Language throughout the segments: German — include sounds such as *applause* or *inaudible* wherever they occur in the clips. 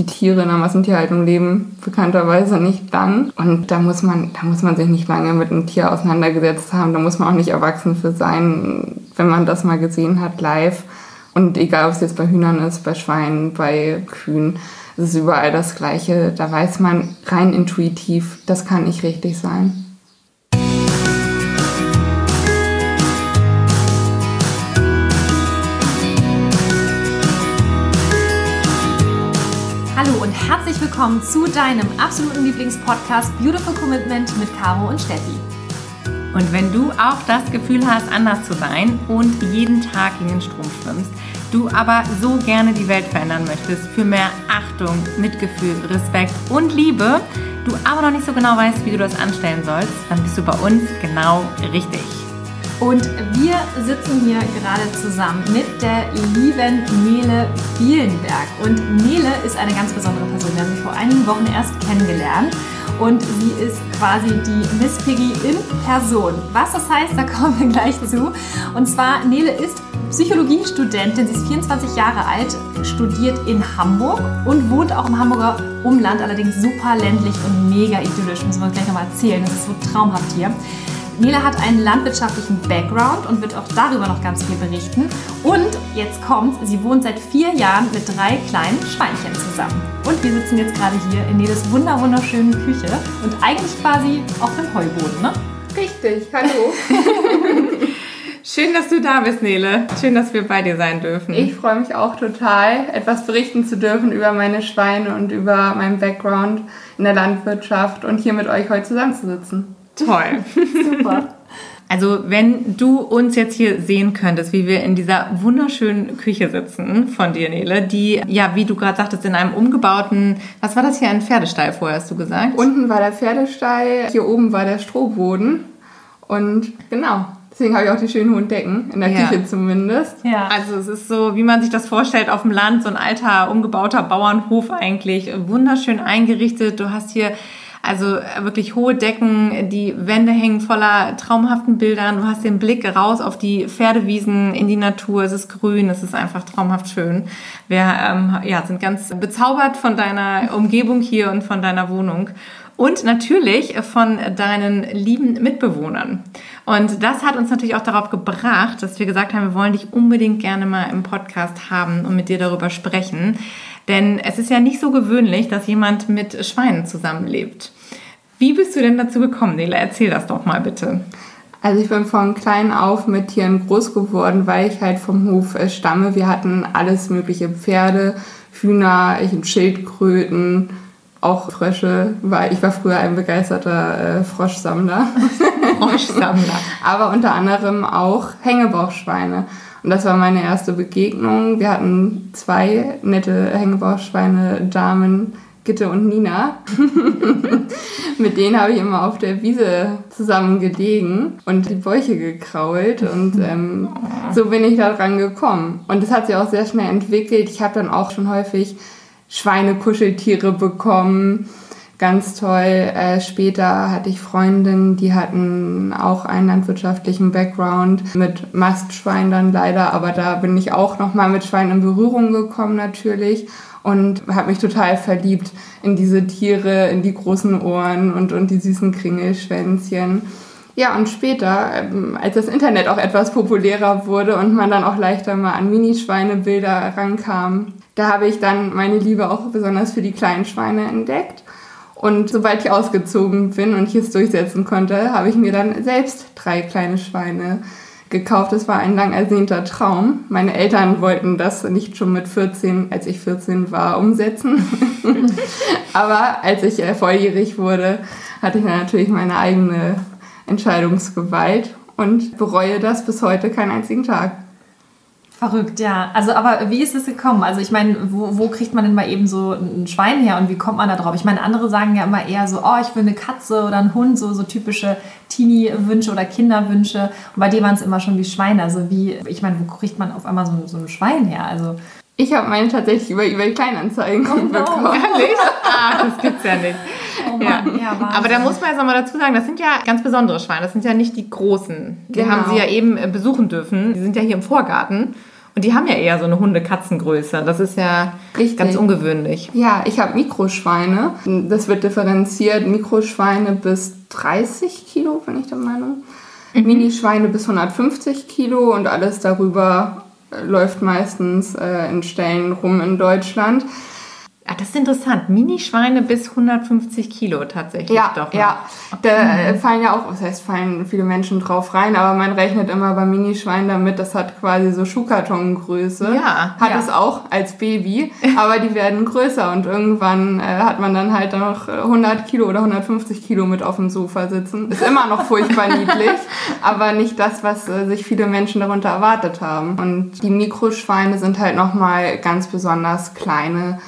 die Tiere in der Massentierhaltung leben bekannterweise nicht lang. Und da muss man, da muss man sich nicht lange mit einem Tier auseinandergesetzt haben. Da muss man auch nicht erwachsen für sein, wenn man das mal gesehen hat live. Und egal, ob es jetzt bei Hühnern ist, bei Schweinen, bei Kühen, es ist überall das Gleiche. Da weiß man rein intuitiv, das kann nicht richtig sein. Herzlich willkommen zu deinem absoluten Lieblingspodcast Beautiful Commitment mit Caro und Steffi. Und wenn du auch das Gefühl hast, anders zu sein und jeden Tag gegen den Strom schwimmst, du aber so gerne die Welt verändern möchtest für mehr Achtung, Mitgefühl, Respekt und Liebe, du aber noch nicht so genau weißt, wie du das anstellen sollst, dann bist du bei uns genau richtig. Und wir sitzen hier gerade zusammen mit der lieben Nele Bielenberg. Und Nele ist eine ganz besondere Person. Wir haben sie vor einigen Wochen erst kennengelernt. Und sie ist quasi die Miss Piggy in Person. Was das heißt, da *laughs* kommen wir gleich zu. Und zwar, Nele ist Psychologiestudentin. Sie ist 24 Jahre alt, studiert in Hamburg und wohnt auch im Hamburger Umland, allerdings super ländlich und mega idyllisch. Müssen wir uns gleich nochmal erzählen. Das ist so traumhaft hier. Nele hat einen landwirtschaftlichen Background und wird auch darüber noch ganz viel berichten. Und jetzt kommt, sie wohnt seit vier Jahren mit drei kleinen Schweinchen zusammen. Und wir sitzen jetzt gerade hier in Neles wunderschönen Küche und eigentlich quasi auf dem Heuboden, ne? Richtig, hallo. *laughs* Schön, dass du da bist, Nele. Schön, dass wir bei dir sein dürfen. Ich freue mich auch total, etwas berichten zu dürfen über meine Schweine und über meinen Background in der Landwirtschaft und hier mit euch heute zusammenzusitzen. Toll. *laughs* Super. Also wenn du uns jetzt hier sehen könntest, wie wir in dieser wunderschönen Küche sitzen von dir, Nele, die, ja, wie du gerade sagtest, in einem umgebauten, was war das hier, ein Pferdestall vorher, hast du gesagt? Unten war der Pferdestall, hier oben war der Strohboden und genau. Deswegen habe ich auch die schönen hohen Decken, in der ja. Küche zumindest. Ja. Also es ist so, wie man sich das vorstellt, auf dem Land, so ein alter, umgebauter Bauernhof eigentlich, wunderschön eingerichtet. Du hast hier also äh, wirklich hohe Decken, die Wände hängen voller traumhaften Bildern. Du hast den Blick raus auf die Pferdewiesen, in die Natur. Es ist grün, es ist einfach traumhaft schön. Wir ähm, ja, sind ganz bezaubert von deiner Umgebung hier und von deiner Wohnung. Und natürlich von deinen lieben Mitbewohnern. Und das hat uns natürlich auch darauf gebracht, dass wir gesagt haben, wir wollen dich unbedingt gerne mal im Podcast haben und mit dir darüber sprechen. Denn es ist ja nicht so gewöhnlich, dass jemand mit Schweinen zusammenlebt. Wie bist du denn dazu gekommen, Nele? Erzähl das doch mal bitte. Also ich bin von klein auf mit Tieren groß geworden, weil ich halt vom Hof äh, stamme. Wir hatten alles mögliche Pferde, Hühner, Schildkröten, auch Frösche. Ich war früher ein begeisterter äh, Froschsammler. *laughs* Froschsammler. Aber unter anderem auch Hängebauchschweine. Und das war meine erste Begegnung. Wir hatten zwei nette Hängebauchschweine, Damen, Gitte und Nina. *laughs* Mit denen habe ich immer auf der Wiese zusammen gelegen und die Bäuche gekrault. Und ähm, so bin ich da dran gekommen. Und das hat sich auch sehr schnell entwickelt. Ich habe dann auch schon häufig Schweinekuscheltiere bekommen ganz toll. Äh, später hatte ich Freundinnen, die hatten auch einen landwirtschaftlichen Background mit Mastschwein dann leider, aber da bin ich auch noch mal mit Schweinen in Berührung gekommen natürlich und habe mich total verliebt in diese Tiere, in die großen Ohren und, und die süßen Kringelschwänzchen. Ja, und später, ähm, als das Internet auch etwas populärer wurde und man dann auch leichter mal an Minischweinebilder rankam, da habe ich dann meine Liebe auch besonders für die kleinen Schweine entdeckt und sobald ich ausgezogen bin und ich es durchsetzen konnte, habe ich mir dann selbst drei kleine Schweine gekauft. Das war ein lang ersehnter Traum. Meine Eltern wollten das nicht schon mit 14, als ich 14 war, umsetzen. *laughs* Aber als ich äh, volljährig wurde, hatte ich dann natürlich meine eigene Entscheidungsgewalt und bereue das bis heute keinen einzigen Tag. Verrückt, ja. Also, aber wie ist es gekommen? Also, ich meine, wo, wo kriegt man denn mal eben so ein Schwein her und wie kommt man da drauf? Ich meine, andere sagen ja immer eher so, oh, ich will eine Katze oder einen Hund, so, so typische Teenie-Wünsche oder Kinderwünsche. Und bei dir waren es immer schon die Schweine. Also, wie, ich meine, wo kriegt man auf einmal so, so ein Schwein her? Also, ich habe meine tatsächlich über eBay Kleinanzeigen oh no. bekommen. Ehrlich? *laughs* Ah, das gibt's ja nicht. Oh Mann, ja. ja Aber da muss man jetzt nochmal dazu sagen, das sind ja ganz besondere Schweine. Das sind ja nicht die großen. Wir genau. haben sie ja eben besuchen dürfen. Die sind ja hier im Vorgarten. Und die haben ja eher so eine Hunde-Katzengröße. Das ist ja Richtig. ganz ungewöhnlich. Ja, ich habe Mikroschweine. Das wird differenziert. Mikroschweine bis 30 Kilo, bin ich der Meinung. Minischweine bis 150 Kilo und alles darüber äh, läuft meistens äh, in Stellen rum in Deutschland. Ah, das ist interessant. Minischweine bis 150 Kilo tatsächlich Ja, doch. noch. ja. Da äh, fallen ja auch, was heißt, fallen viele Menschen drauf rein, aber man rechnet immer beim Minischwein damit, das hat quasi so Schuhkartongröße. Ja, Hat ja. es auch als Baby, *laughs* aber die werden größer und irgendwann äh, hat man dann halt noch 100 Kilo oder 150 Kilo mit auf dem Sofa sitzen. Ist immer noch furchtbar *laughs* niedlich, aber nicht das, was äh, sich viele Menschen darunter erwartet haben. Und die Mikroschweine sind halt nochmal ganz besonders kleine.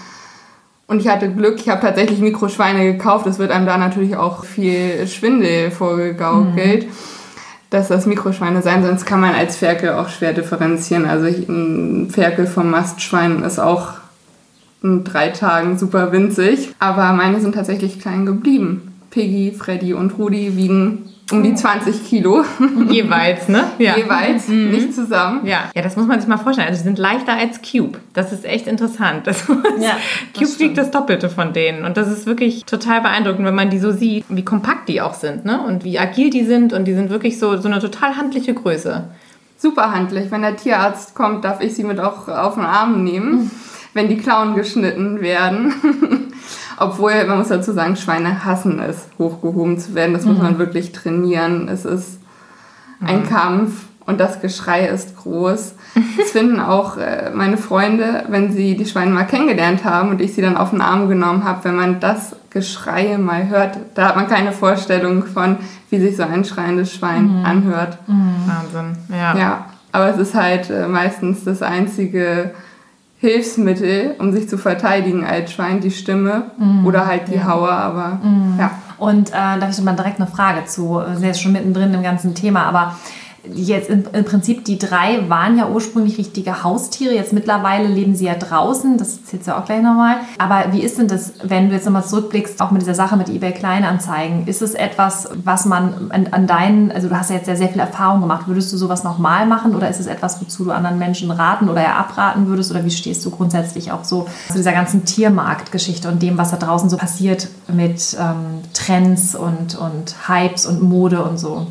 Und ich hatte Glück, ich habe tatsächlich Mikroschweine gekauft. Es wird einem da natürlich auch viel Schwindel vorgegaukelt, dass das Mikroschweine sein, sonst kann man als Ferkel auch schwer differenzieren. Also ich, ein Ferkel vom Mastschwein ist auch in drei Tagen super winzig. Aber meine sind tatsächlich klein geblieben. Piggy, Freddy und Rudi wiegen um die 20 Kilo *laughs* Jeweils, ne? Ja. jeweils, nicht zusammen. Ja. ja, das muss man sich mal vorstellen. Also, die sind leichter als Cube. Das ist echt interessant. Das Ja, Cube das wiegt das Doppelte von denen. Und das ist wirklich total beeindruckend, wenn man die so sieht, wie kompakt die auch sind, ne? Und wie agil die sind. Und die sind wirklich so, so eine total handliche Größe. super handlich. Wenn der Tierarzt kommt, darf ich sie mit auch auf den Arm nehmen, wenn die Klauen geschnitten werden. *laughs* Obwohl, man muss dazu sagen, Schweine hassen es, hochgehoben zu werden. Das muss man wirklich trainieren. Es ist ein Kampf und das Geschrei ist groß. Das *laughs* finden auch äh, meine Freunde, wenn sie die Schweine mal kennengelernt haben und ich sie dann auf den Arm genommen habe, wenn man das Geschrei mal hört, da hat man keine Vorstellung von, wie sich so ein schreiendes Schwein anhört. Wahnsinn. Ja. Ja, aber es ist halt äh, meistens das einzige Hilfsmittel, um sich zu verteidigen als Schwein, die Stimme oder halt die Haue, aber ja. Und äh, da habe ich mal direkt eine Frage zu. Wir sind jetzt schon mittendrin im ganzen Thema, aber jetzt im, im Prinzip die drei waren ja ursprünglich richtige Haustiere. Jetzt mittlerweile leben sie ja draußen. Das zählt ja auch gleich nochmal. Aber wie ist denn das, wenn du jetzt nochmal zurückblickst, auch mit dieser Sache mit eBay Kleinanzeigen? Ist es etwas, was man an, an deinen, also du hast ja jetzt sehr, sehr viel Erfahrung gemacht. Würdest du sowas nochmal machen oder ist es etwas, wozu du anderen Menschen raten oder ja abraten würdest? Oder wie stehst du grundsätzlich auch so zu dieser ganzen Tiermarktgeschichte und dem, was da draußen so passiert mit ähm, Trends und, und Hypes und Mode und so?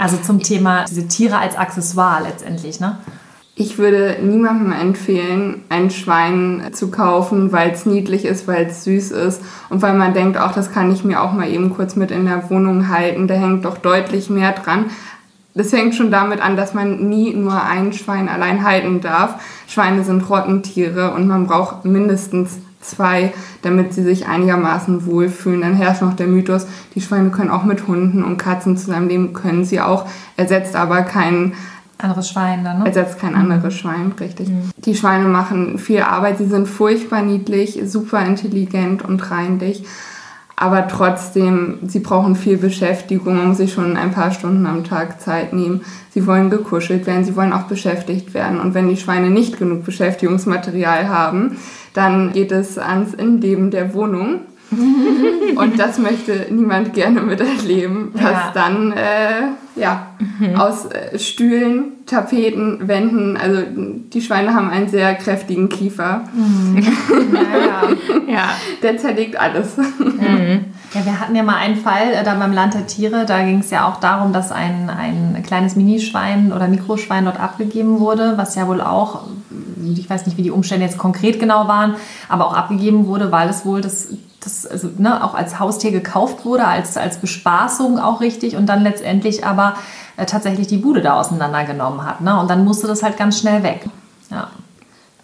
Also zum Thema diese Tiere als Accessoire letztendlich, ne? Ich würde niemandem empfehlen, ein Schwein zu kaufen, weil es niedlich ist, weil es süß ist und weil man denkt, auch das kann ich mir auch mal eben kurz mit in der Wohnung halten. Da hängt doch deutlich mehr dran. Das fängt schon damit an, dass man nie nur ein Schwein allein halten darf. Schweine sind Rottentiere und man braucht mindestens zwei, damit sie sich einigermaßen wohlfühlen. Dann herrscht noch der Mythos, die Schweine können auch mit Hunden und Katzen zusammenleben, können sie auch, ersetzt aber keinen Anderes Schwein dann, ne? ersetzt kein anderes Schwein, richtig. Die Schweine machen viel Arbeit, sie sind furchtbar niedlich, super intelligent und reinlich. Aber trotzdem, sie brauchen viel Beschäftigung. Man muss sich schon ein paar Stunden am Tag Zeit nehmen. Sie wollen gekuschelt werden, sie wollen auch beschäftigt werden. Und wenn die Schweine nicht genug Beschäftigungsmaterial haben, dann geht es ans Innenleben der Wohnung. *laughs* Und das möchte niemand gerne miterleben, was Ja. dann äh, ja, aus äh, Stühlen, Tapeten, Wänden, also die Schweine haben einen sehr kräftigen Kiefer. *laughs* Ja, ja. Ja. Der zerlegt alles. Ja, wir hatten ja mal einen Fall äh, da beim Land der Tiere. Da ging es ja auch darum, dass ein, ein kleines Minischwein oder Mikroschwein dort abgegeben wurde, was ja wohl auch, ich weiß nicht, wie die Umstände jetzt konkret genau waren, aber auch abgegeben wurde, weil es wohl das, das also, ne, auch als Haustier gekauft wurde, als, als Bespaßung auch richtig und dann letztendlich aber äh, tatsächlich die Bude da auseinandergenommen hat. Ne? Und dann musste das halt ganz schnell weg. Ja.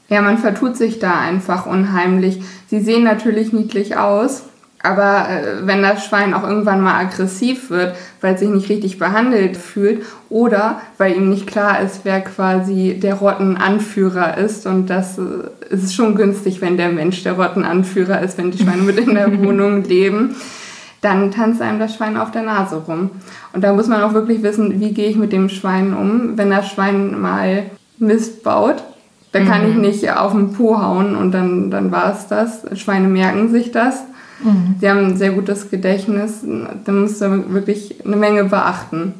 Ja, man vertut sich da einfach unheimlich. Sie sehen natürlich niedlich aus, aber äh, wenn das Schwein auch irgendwann mal aggressiv wird, weil es sich nicht richtig behandelt fühlt oder weil ihm nicht klar ist, wer quasi der Rottenanführer ist und das äh, ist schon günstig, wenn der Mensch der Rottenanführer ist, wenn die Schweine mit in der *laughs* Wohnung leben, dann tanzt einem das Schwein auf der Nase rum. Und da muss man auch wirklich wissen, wie gehe ich mit dem Schwein um, wenn das Schwein mal Mist baut. Da kann ich nicht auf den Po hauen und dann, dann war es das. Schweine merken sich das. Sie haben ein sehr gutes Gedächtnis. Da musst du wirklich eine Menge beachten.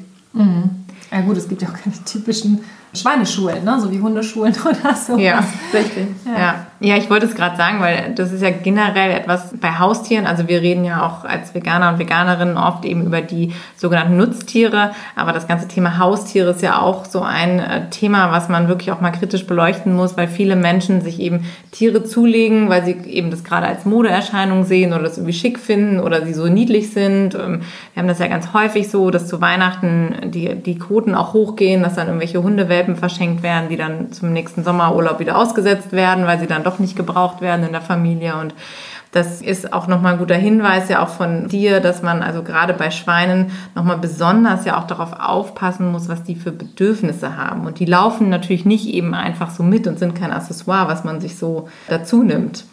Ja gut, es gibt ja auch keine typischen Schweineschulen, ne? so wie Hundeschulen *laughs* oder so. Ja, richtig. Ja. ja. ja. ich wollte es gerade sagen, weil das ist ja generell etwas bei Haustieren. Also wir reden ja auch als Veganer und Veganerinnen oft eben über die sogenannten Nutztiere. Aber das ganze Thema Haustiere ist ja auch so ein äh, Thema, was man wirklich auch mal kritisch beleuchten muss, weil viele Menschen sich eben Tiere zulegen, weil sie eben das gerade als Modeerscheinung sehen oder das irgendwie schick finden oder sie so niedlich sind. Ähm, wir haben das ja ganz häufig so, dass zu Weihnachten die, die Quoten auch hochgehen, dass dann irgendwelche Hundewelpen Welpen verschenkt werden, die dann zum nächsten Sommerurlaub wieder ausgesetzt werden, weil sie dann doch nicht gebraucht werden in der Familie. Und das ist auch nochmal ein guter Hinweis ja auch von dir, dass man also gerade bei Schweinen nochmal besonders ja auch darauf aufpassen muss, was die für Bedürfnisse haben. Und die laufen natürlich nicht eben einfach so mit und sind kein Accessoire, was man sich so dazu nimmt.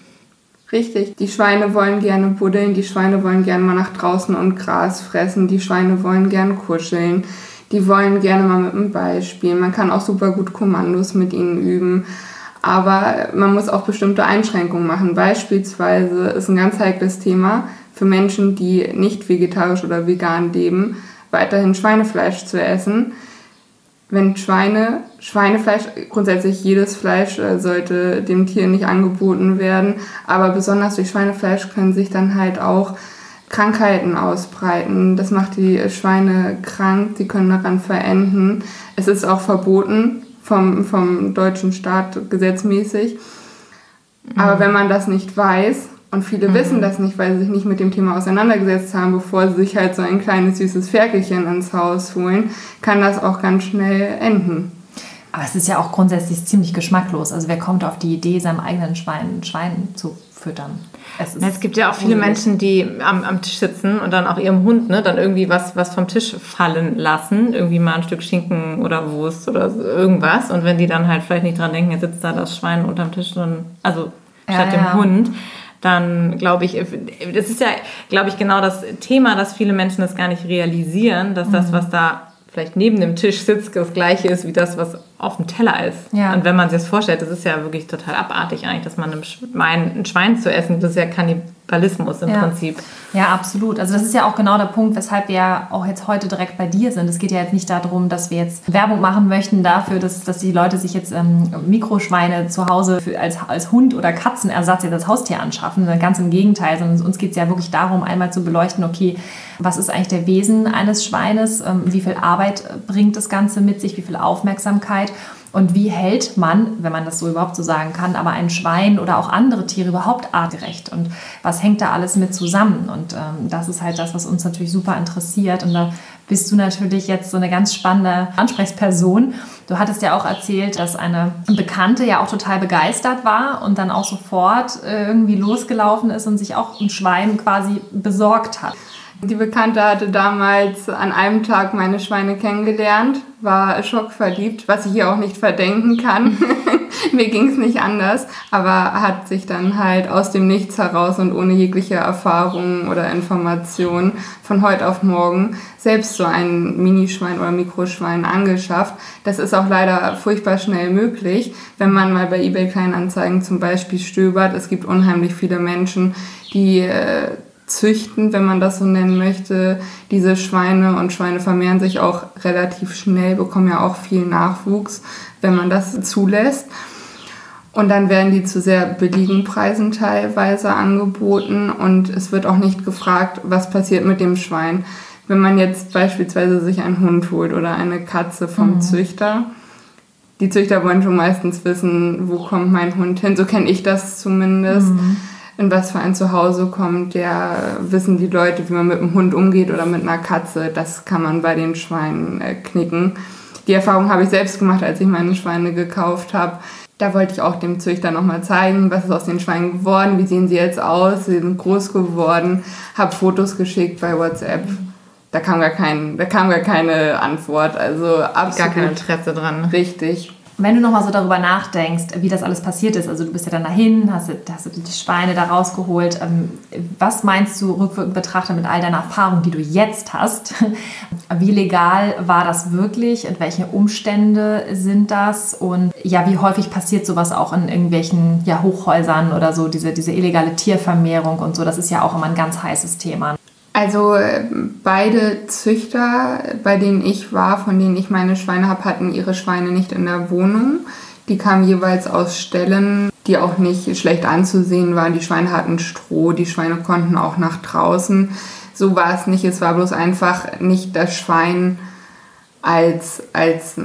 Richtig, die Schweine wollen gerne buddeln, die Schweine wollen gerne mal nach draußen und Gras fressen, die Schweine wollen gerne kuscheln die wollen gerne mal mit dem Ball spielen. Man kann auch super gut Kommandos mit ihnen üben. Aber man muss auch bestimmte Einschränkungen machen. Beispielsweise ist ein ganz heikles Thema für Menschen, die nicht vegetarisch oder vegan leben, weiterhin Schweinefleisch zu essen. Wenn Schweine, Schweinefleisch, grundsätzlich jedes Fleisch äh, sollte dem Tier nicht angeboten werden, aber besonders durch Schweinefleisch können sich dann halt auch Krankheiten ausbreiten. Das macht die Schweine krank, sie können daran verenden. Es ist auch verboten vom, vom deutschen Staat gesetzmäßig. Mhm. Aber wenn man das nicht weiß, und viele mhm. wissen das nicht, weil sie sich nicht mit dem Thema auseinandergesetzt haben, bevor sie sich halt so ein kleines süßes Ferkelchen ins Haus holen, kann das auch ganz schnell enden. Aber es ist ja auch grundsätzlich ziemlich geschmacklos. Also wer kommt auf die Idee, seinem eigenen Schwein, Schwein zu füttern? Es, es, gibt ja auch viele Menschen, die am, am, Tisch sitzen und dann auch ihrem Hund ne, dann irgendwie was, was vom Tisch fallen lassen. Irgendwie mal ein Stück Schinken oder Wurst oder irgendwas. Und wenn die dann halt vielleicht nicht dran denken, jetzt sitzt da das Schwein unterm Tisch, dann, also statt ja, dem ja. Hund, dann glaube ich, das ist ja, glaube ich, genau das Thema, dass viele Menschen das gar nicht realisieren, dass das, mhm. was da vielleicht neben dem Tisch sitzt, das gleiche ist wie das, was auf dem Teller ist. Ja. Und wenn man sich das vorstellt, das ist ja wirklich total abartig eigentlich, dass man einem Schwein, ein Schwein zu essen, das ist ja Kannibalismus im ja. Prinzip. Ja, absolut. Also das ist ja auch genau der Punkt, weshalb wir ja auch jetzt heute direkt bei dir sind. Es geht ja jetzt nicht darum, dass wir jetzt Werbung machen möchten dafür, dass, dass die Leute sich jetzt ähm, Mikroschweine zu Hause für, als, als Hund- oder Katzenersatz jetzt als Haustier anschaffen. Ganz im Gegenteil, sondern uns geht es ja wirklich darum, einmal zu beleuchten, okay, was ist eigentlich der Wesen eines Schweines, ähm, wie viel Arbeit bringt das Ganze mit sich, wie viel Aufmerksamkeit und wie hält man, wenn man das so überhaupt so sagen kann, aber ein Schwein oder auch andere Tiere überhaupt artgerecht? Und was hängt da alles mit zusammen? Und ähm, das ist halt das, was uns natürlich super interessiert. Und da bist du natürlich jetzt so eine ganz spannende Ansprechperson. Du hattest ja auch erzählt, dass eine Bekannte ja auch total begeistert war und dann auch sofort äh, irgendwie losgelaufen ist und sich auch ein Schwein quasi besorgt hat. Die Bekannte hatte damals an einem Tag meine Schweine kennengelernt, war schockverliebt, was ich ihr auch nicht verdenken kann. *laughs* Mir ging es nicht anders, aber hat sich dann halt aus dem Nichts heraus und ohne jegliche Erfahrung oder Information von heute auf morgen selbst so ein Minischwein oder Mikroschwein angeschafft. Das ist auch leider furchtbar schnell möglich, wenn man mal bei eBay Kleinanzeigen zum Beispiel stöbert. Es gibt unheimlich viele Menschen, die äh, züchten, wenn man das so nennen möchte, diese Schweine und Schweine vermehren sich auch relativ schnell, bekommen ja auch viel Nachwuchs, wenn man das zulässt. Und dann werden die zu sehr billigen Preisen teilweise angeboten und es wird auch nicht gefragt, was passiert mit dem Schwein. Wenn man jetzt beispielsweise sich einen Hund holt oder eine Katze vom mhm. Züchter, die Züchter wollen schon meistens wissen, wo kommt mein Hund hin. So kenne ich das zumindest. Mhm in was für ein Zuhause kommt, der wissen die Leute, wie man mit einem Hund umgeht oder mit einer Katze. Das kann man bei den Schweinen äh, knicken. Die Erfahrung habe ich selbst gemacht, als ich meine Schweine gekauft habe. Da wollte ich auch dem Züchter nochmal zeigen, was ist aus den Schweinen geworden, wie sehen sie jetzt aus, sie sind groß geworden, habe Fotos geschickt bei WhatsApp. Da kam gar, kein, da kam gar keine Antwort, also absolut. Gar kein Interesse dran. Richtig. Wenn du nochmal so darüber nachdenkst, wie das alles passiert ist, also du bist ja dann dahin, hast, hast du die Schweine da rausgeholt, ähm, was meinst du rückwirkend betrachtet mit all deiner Erfahrung, die du jetzt hast? *laughs* Wie legal war das wirklich und welche Umstände sind das? Und ja, wie häufig passiert sowas auch in irgendwelchen ja, Hochhäusern oder so, diese, diese illegale Tiervermehrung und so, das ist ja auch immer ein ganz heißes Thema. Also äh, beide Züchter, bei denen ich war, von denen ich meine Schweine habe, hatten ihre Schweine nicht in der Wohnung. Die kamen jeweils aus Ställen, die auch nicht schlecht anzusehen waren. Die Schweine hatten Stroh, die Schweine konnten auch nach draußen. So war es nicht. Es war bloß einfach nicht das Schwein als, als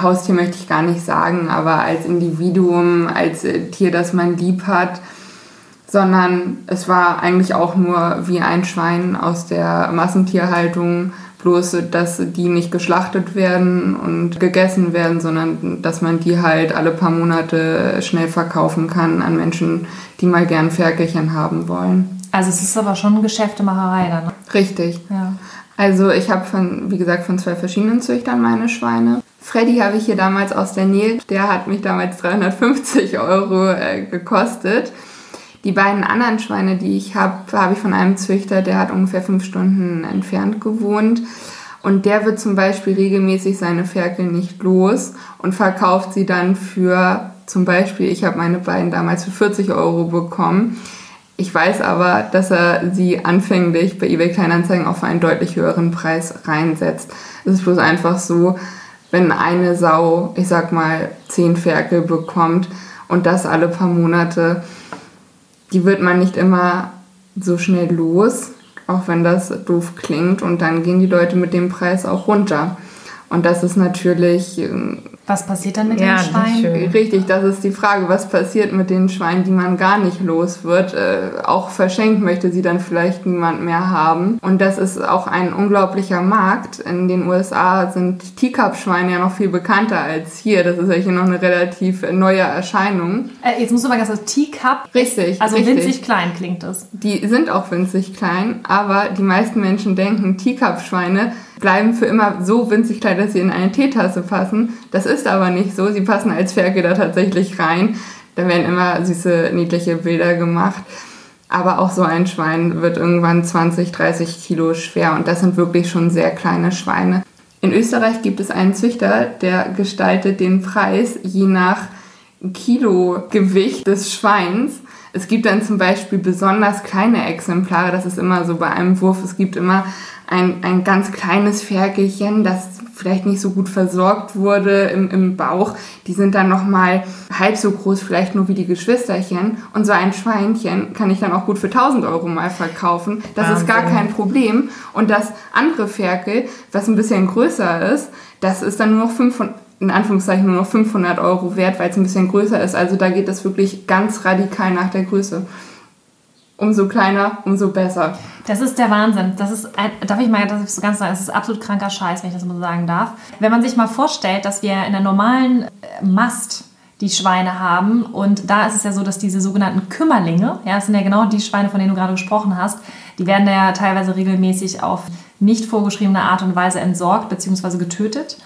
Haustier möchte ich gar nicht sagen, aber als Individuum, als äh, Tier, das man lieb hat sondern es war eigentlich auch nur wie ein Schwein aus der Massentierhaltung, bloß dass die nicht geschlachtet werden und gegessen werden, sondern dass man die halt alle paar Monate schnell verkaufen kann an Menschen, die mal gern Ferkelchen haben wollen. Also es ist aber schon Geschäftemacherei dann. Ne? Richtig. Ja. Also ich habe von, wie gesagt, von zwei verschiedenen Züchtern meine Schweine. Freddy habe ich hier damals aus der Nähe. Der hat mich damals 350 Euro äh, gekostet. Die beiden anderen Schweine, die ich habe, habe ich von einem Züchter, der hat ungefähr fünf Stunden entfernt gewohnt. Und der wird zum Beispiel regelmäßig seine Ferkel nicht los und verkauft sie dann für, zum Beispiel, ich habe meine beiden damals für 40 Euro bekommen. Ich weiß aber, dass er sie anfänglich bei eBay Kleinanzeigen auf einen deutlich höheren Preis reinsetzt. Es ist bloß einfach so, wenn eine Sau, ich sag mal, zehn Ferkel bekommt und das alle paar Monate, die wird man nicht immer so schnell los, auch wenn das doof klingt. Und dann gehen die Leute mit dem Preis auch runter. Und das ist natürlich ähm, was passiert dann mit ja, den Schweinen? Richtig, das ist die Frage. Was passiert mit den Schweinen, die man gar nicht los wird? Äh, auch verschenkt möchte sie dann vielleicht niemand mehr haben. Und das ist auch ein unglaublicher Markt. In den USA sind Teacup-Schweine ja noch viel bekannter als hier. Das ist ja hier noch eine relativ neue Erscheinung. Äh, jetzt musst du mal ganz sagen, Teacup. Richtig. Also richtig. winzig klein klingt das. Die sind auch winzig klein, aber die meisten Menschen denken, Teacup-Schweine bleiben für immer so winzig klein, dass sie in eine Teetasse passen. Das ist aber nicht so. Sie passen als Ferkel da tatsächlich rein. Da werden immer süße, niedliche Bilder gemacht. Aber auch so ein Schwein wird irgendwann 20, 30 Kilo schwer und das sind wirklich schon sehr kleine Schweine. In Österreich gibt es einen Züchter, der gestaltet den Preis je nach Kilogewicht des Schweins. Es gibt dann zum Beispiel besonders kleine Exemplare, das ist immer so bei einem Wurf, es gibt immer ein, ein ganz kleines Ferkelchen, das vielleicht nicht so gut versorgt wurde im, im Bauch, die sind dann nochmal halb so groß, vielleicht nur wie die Geschwisterchen. Und so ein Schweinchen kann ich dann auch gut für 1000 Euro mal verkaufen. Das Wahnsinn. ist gar kein Problem. Und das andere Ferkel, was ein bisschen größer ist, das ist dann nur noch 500, in Anführungszeichen nur noch 500 Euro wert, weil es ein bisschen größer ist. Also da geht das wirklich ganz radikal nach der Größe umso kleiner, umso besser. Das ist der Wahnsinn. Das ist, darf ich mal das ist ganz sagen, das ist absolut kranker Scheiß, wenn ich das mal so sagen darf. Wenn man sich mal vorstellt, dass wir in der normalen äh, Mast die Schweine haben und da ist es ja so, dass diese sogenannten Kümmerlinge, ja, das sind ja genau die Schweine, von denen du gerade gesprochen hast, die werden ja teilweise regelmäßig auf nicht vorgeschriebene Art und Weise entsorgt bzw. getötet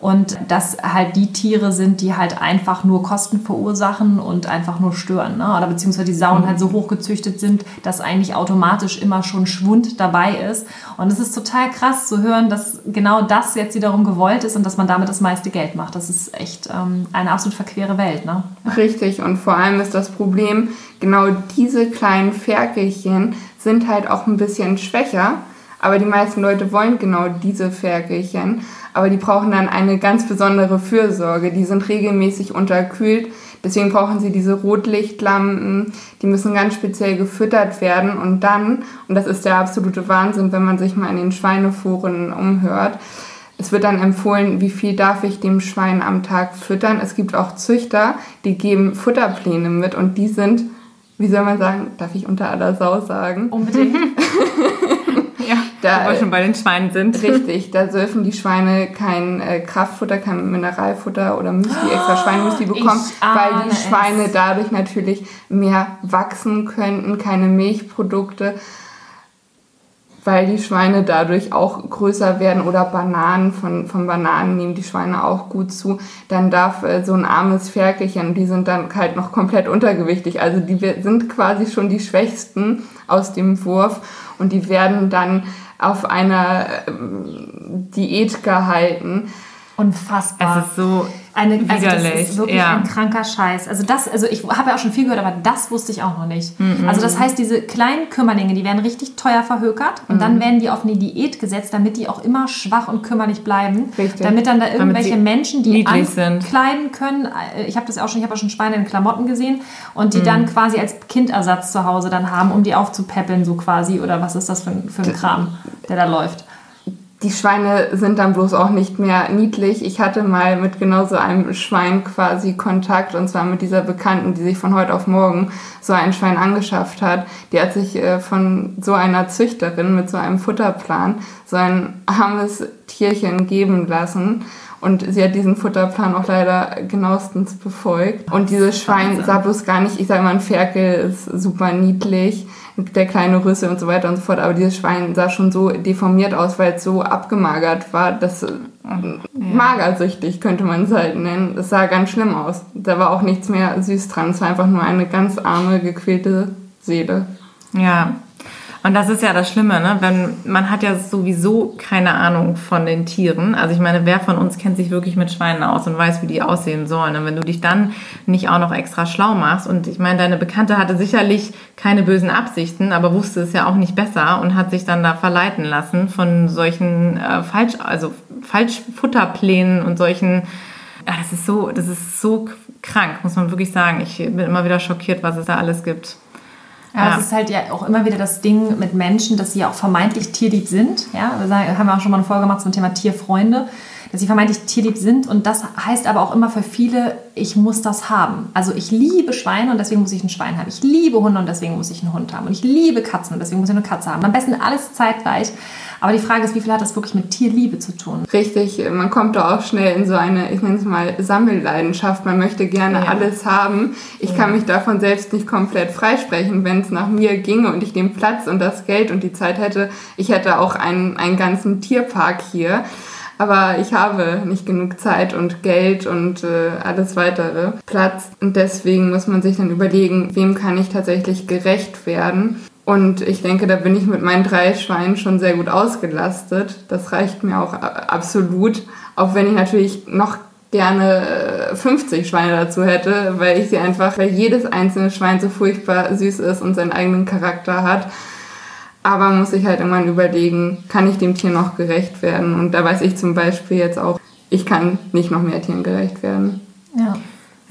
und dass halt die Tiere sind, die halt einfach nur Kosten verursachen und einfach nur stören. Ne? Oder beziehungsweise die Sauen halt so hochgezüchtet sind, dass eigentlich automatisch immer schon Schwund dabei ist. Und es ist total krass zu hören, dass genau das jetzt wiederum gewollt ist und dass man damit das meiste Geld macht. Das ist echt ähm, eine absolut verquere Welt. Ne? Richtig. Und vor allem ist das Problem, genau diese kleinen Ferkelchen sind halt auch ein bisschen schwächer. Aber die meisten Leute wollen genau diese Ferkelchen aber die brauchen dann eine ganz besondere Fürsorge. Die sind regelmäßig unterkühlt. Deswegen brauchen sie diese Rotlichtlampen. Die müssen ganz speziell gefüttert werden. Und dann, und das ist der absolute Wahnsinn, wenn man sich mal in den Schweineforen umhört, es wird dann empfohlen, wie viel darf ich dem Schwein am Tag füttern. Es gibt auch Züchter, die geben Futterpläne mit und die sind, wie soll man sagen, darf ich unter aller Sau sagen? Unbedingt. *laughs* Da, Wo wir schon bei den Schweinen sind. Richtig, da dürfen die Schweine kein äh, Kraftfutter, kein Mineralfutter oder Müsli, extra Schweinemüsli bekommen, weil die Schweine es. dadurch natürlich mehr wachsen könnten, keine Milchprodukte, weil die Schweine dadurch auch größer werden oder Bananen, von, von Bananen nehmen die Schweine auch gut zu, dann darf äh, so ein armes Ferkelchen, die sind dann halt noch komplett untergewichtig, also die sind quasi schon die Schwächsten aus dem Wurf und die werden dann auf einer ähm, Diät gehalten. Unfassbar. Es ist so eine, also das ist wirklich ja. ein kranker Scheiß. Also das, also ich habe ja auch schon viel gehört, aber das wusste ich auch noch nicht. Mhm. Also das heißt, diese kleinen Kümmerlinge, die werden richtig teuer verhökert und Mhm. dann werden die auf eine Diät gesetzt, damit die auch immer schwach und kümmerlich bleiben. Richtig. Damit dann da irgendwelche Menschen, die ankleiden können. äh, Ich habe das auch schon, ich habe auch schon Schweine in Klamotten gesehen und die Mhm. dann quasi als Kindersatz zu Hause dann haben, um die aufzupäppeln so quasi. Oder was ist das für, für ein Kram, der da läuft? Die Schweine sind dann bloß auch nicht mehr niedlich. Ich hatte mal mit genau so einem Schwein quasi Kontakt und zwar mit dieser Bekannten, die sich von heute auf morgen so ein Schwein angeschafft hat. Die hat sich äh, von so einer Züchterin mit so einem Futterplan so ein armes Tierchen geben lassen. Und sie hat diesen Futterplan auch leider genauestens befolgt. Und dieses Schwein sah bloß gar nicht, ich sag mal, ein Ferkel ist super niedlich, der kleine Rüssel und so weiter und so fort. Aber dieses Schwein sah schon so deformiert aus, weil es so abgemagert war, dass äh, magersüchtig könnte man es halt nennen. Es sah ganz schlimm aus. Da war auch nichts mehr süß dran. Es war einfach nur eine ganz arme, gequälte Seele. Ja. Und das ist ja das Schlimme, ne? Wenn man hat ja sowieso keine Ahnung von den Tieren. Also ich meine, wer von uns kennt sich wirklich mit Schweinen aus und weiß, wie die aussehen sollen. Und wenn du dich dann nicht auch noch extra schlau machst und ich meine, deine Bekannte hatte sicherlich keine bösen Absichten, aber wusste es ja auch nicht besser und hat sich dann da verleiten lassen von solchen äh, falsch, also Falschfutterplänen und solchen. Ja, das ist so, das ist so krank, muss man wirklich sagen. Ich bin immer wieder schockiert, was es da alles gibt. Ja, Ja. es ist halt ja auch immer wieder das Ding mit Menschen, dass sie ja auch vermeintlich tierlieb sind. Ja, wir haben wir auch schon mal eine Folge gemacht zum Thema Tierfreunde, dass sie vermeintlich tierlieb sind. Und das heißt aber auch immer für viele, ich muss das haben. Also ich liebe Schweine und deswegen muss ich ein Schwein haben. Ich liebe Hunde und deswegen muss ich einen Hund haben. Und ich liebe Katzen und deswegen muss ich eine Katze haben. Am besten alles zeitgleich. Aber die Frage ist, wie viel hat das wirklich mit Tierliebe zu tun? Richtig, man kommt da auch schnell in so eine, ich nenne es mal, Sammelleidenschaft. Man möchte gerne Ja. alles haben. Ich kann mich davon selbst nicht komplett freisprechen, wenn es nach mir ginge und ich den Platz und das Geld und die Zeit hätte. Ich hätte auch einen, einen ganzen Tierpark hier. Aber ich habe nicht genug Zeit und Geld und äh, alles weitere Platz. Und deswegen muss man sich dann überlegen, wem kann ich tatsächlich gerecht werden. Und ich denke, da bin ich mit meinen drei Schweinen schon sehr gut ausgelastet. Das reicht mir auch a- absolut. Auch wenn ich natürlich noch gerne äh, 50 Schweine dazu hätte, weil ich sie einfach, weil jedes einzelne Schwein so furchtbar süß ist und seinen eigenen Charakter hat. Aber muss ich halt irgendwann überlegen, kann ich dem Tier noch gerecht werden? Und da weiß ich zum Beispiel jetzt auch, ich kann nicht noch mehr Tieren gerecht werden. Ja.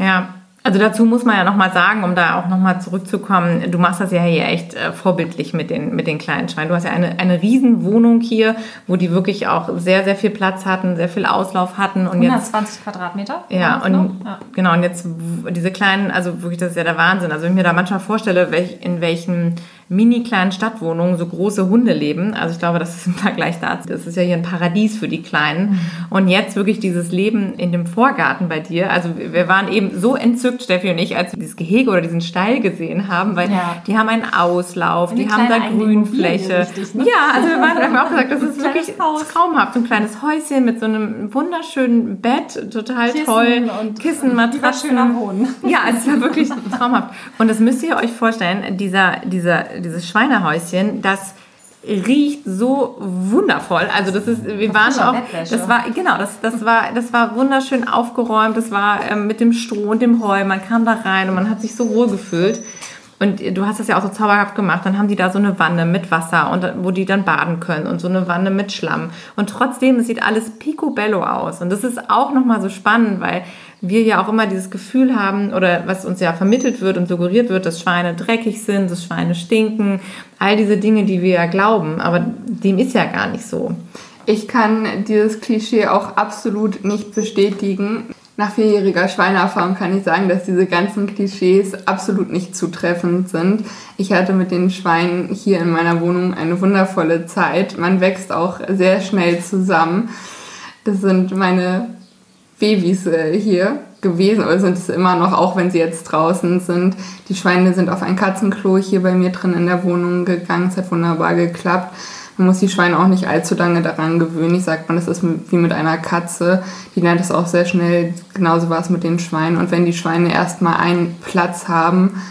Ja, also dazu muss man ja nochmal sagen, um da auch nochmal zurückzukommen, du machst das ja hier echt äh, vorbildlich mit den, mit den kleinen Schweinen. Du hast ja eine, eine riesen Wohnung hier, wo die wirklich auch sehr, sehr viel Platz hatten, sehr viel Auslauf hatten. Und jetzt 120 Quadratmeter. Ja, Genau. und Ja. genau, und jetzt diese kleinen, also wirklich, das ist ja der Wahnsinn. Also wenn ich mir da manchmal vorstelle, welch, in welchen mini kleinen Stadtwohnungen so große Hunde leben, also ich glaube, das ist im Vergleich dazu, das ist ja hier ein Paradies für die Kleinen. Mhm. Und jetzt wirklich dieses Leben in dem Vorgarten bei dir, also wir waren eben so entzückt, Steffi und ich, als wir dieses Gehege oder diesen Stall gesehen haben, weil Ja. die haben einen Auslauf, Eine die haben da Grünfläche. Richtig, ne? Ja, also wir waren, wir haben auch gesagt, das *laughs* ist wirklich Haus. traumhaft. So ein kleines Häuschen mit so einem wunderschönen Bett, total Kissen toll. und Kissen, lieber Matratzen. Wohnen. Ja, es war wirklich traumhaft. Und das müsst ihr euch vorstellen, dieser, dieser, dieses Schweinehäuschen, das riecht so wundervoll. Also das ist, wir waren frischer auch, das war, genau, das, das war, das war wunderschön aufgeräumt. Das war ähm, mit dem Stroh und dem Heu. Man kam da rein und man hat sich so wohl gefühlt. Und du hast das ja auch so zauberhaft gemacht. Dann haben die da so eine Wanne mit Wasser und wo die dann baden können und so eine Wanne mit Schlamm. Und trotzdem, es sieht alles picobello aus. Und das ist auch nochmal so spannend, weil wir ja auch immer dieses Gefühl haben oder was uns ja vermittelt wird und suggeriert wird, dass Schweine dreckig sind, dass Schweine stinken. All diese Dinge, die wir ja glauben. Aber dem ist ja gar nicht so. Ich kann dieses Klischee auch absolut nicht bestätigen. Nach vierjähriger Schweineerfahrung kann ich sagen, dass diese ganzen Klischees absolut nicht zutreffend sind. Ich hatte mit den Schweinen hier in meiner Wohnung eine wundervolle Zeit. Man wächst auch sehr schnell zusammen. Das sind meine Babys äh, hier gewesen oder sind es immer noch, auch wenn sie jetzt draußen sind. Die Schweine sind auf ein Katzenklo hier bei mir drin in der Wohnung gegangen. Es hat wunderbar geklappt. Man muss die Schweine auch nicht allzu lange daran gewöhnen. Ich sag mal, das ist wie mit einer Katze. Die lernt es auch sehr schnell. Genauso war es mit den Schweinen. Und wenn die Schweine erstmal einen Platz haben,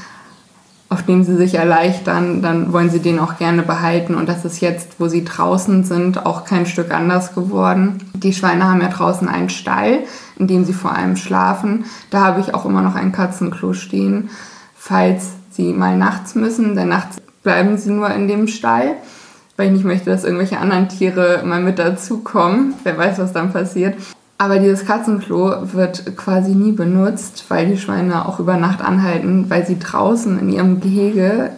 auf dem sie sich erleichtern, dann wollen sie den auch gerne behalten. Und das ist jetzt, wo sie draußen sind, auch kein Stück anders geworden. Die Schweine haben ja draußen einen Stall, in dem sie vor allem schlafen. Da habe ich auch immer noch ein Katzenklo stehen, falls sie mal nachts müssen. Denn nachts bleiben sie nur in dem Stall, weil ich nicht möchte, dass irgendwelche anderen Tiere mal mit dazukommen. Wer weiß, was dann passiert. Aber dieses Katzenklo wird quasi nie benutzt, weil die Schweine auch über Nacht anhalten, weil sie draußen in ihrem Gehege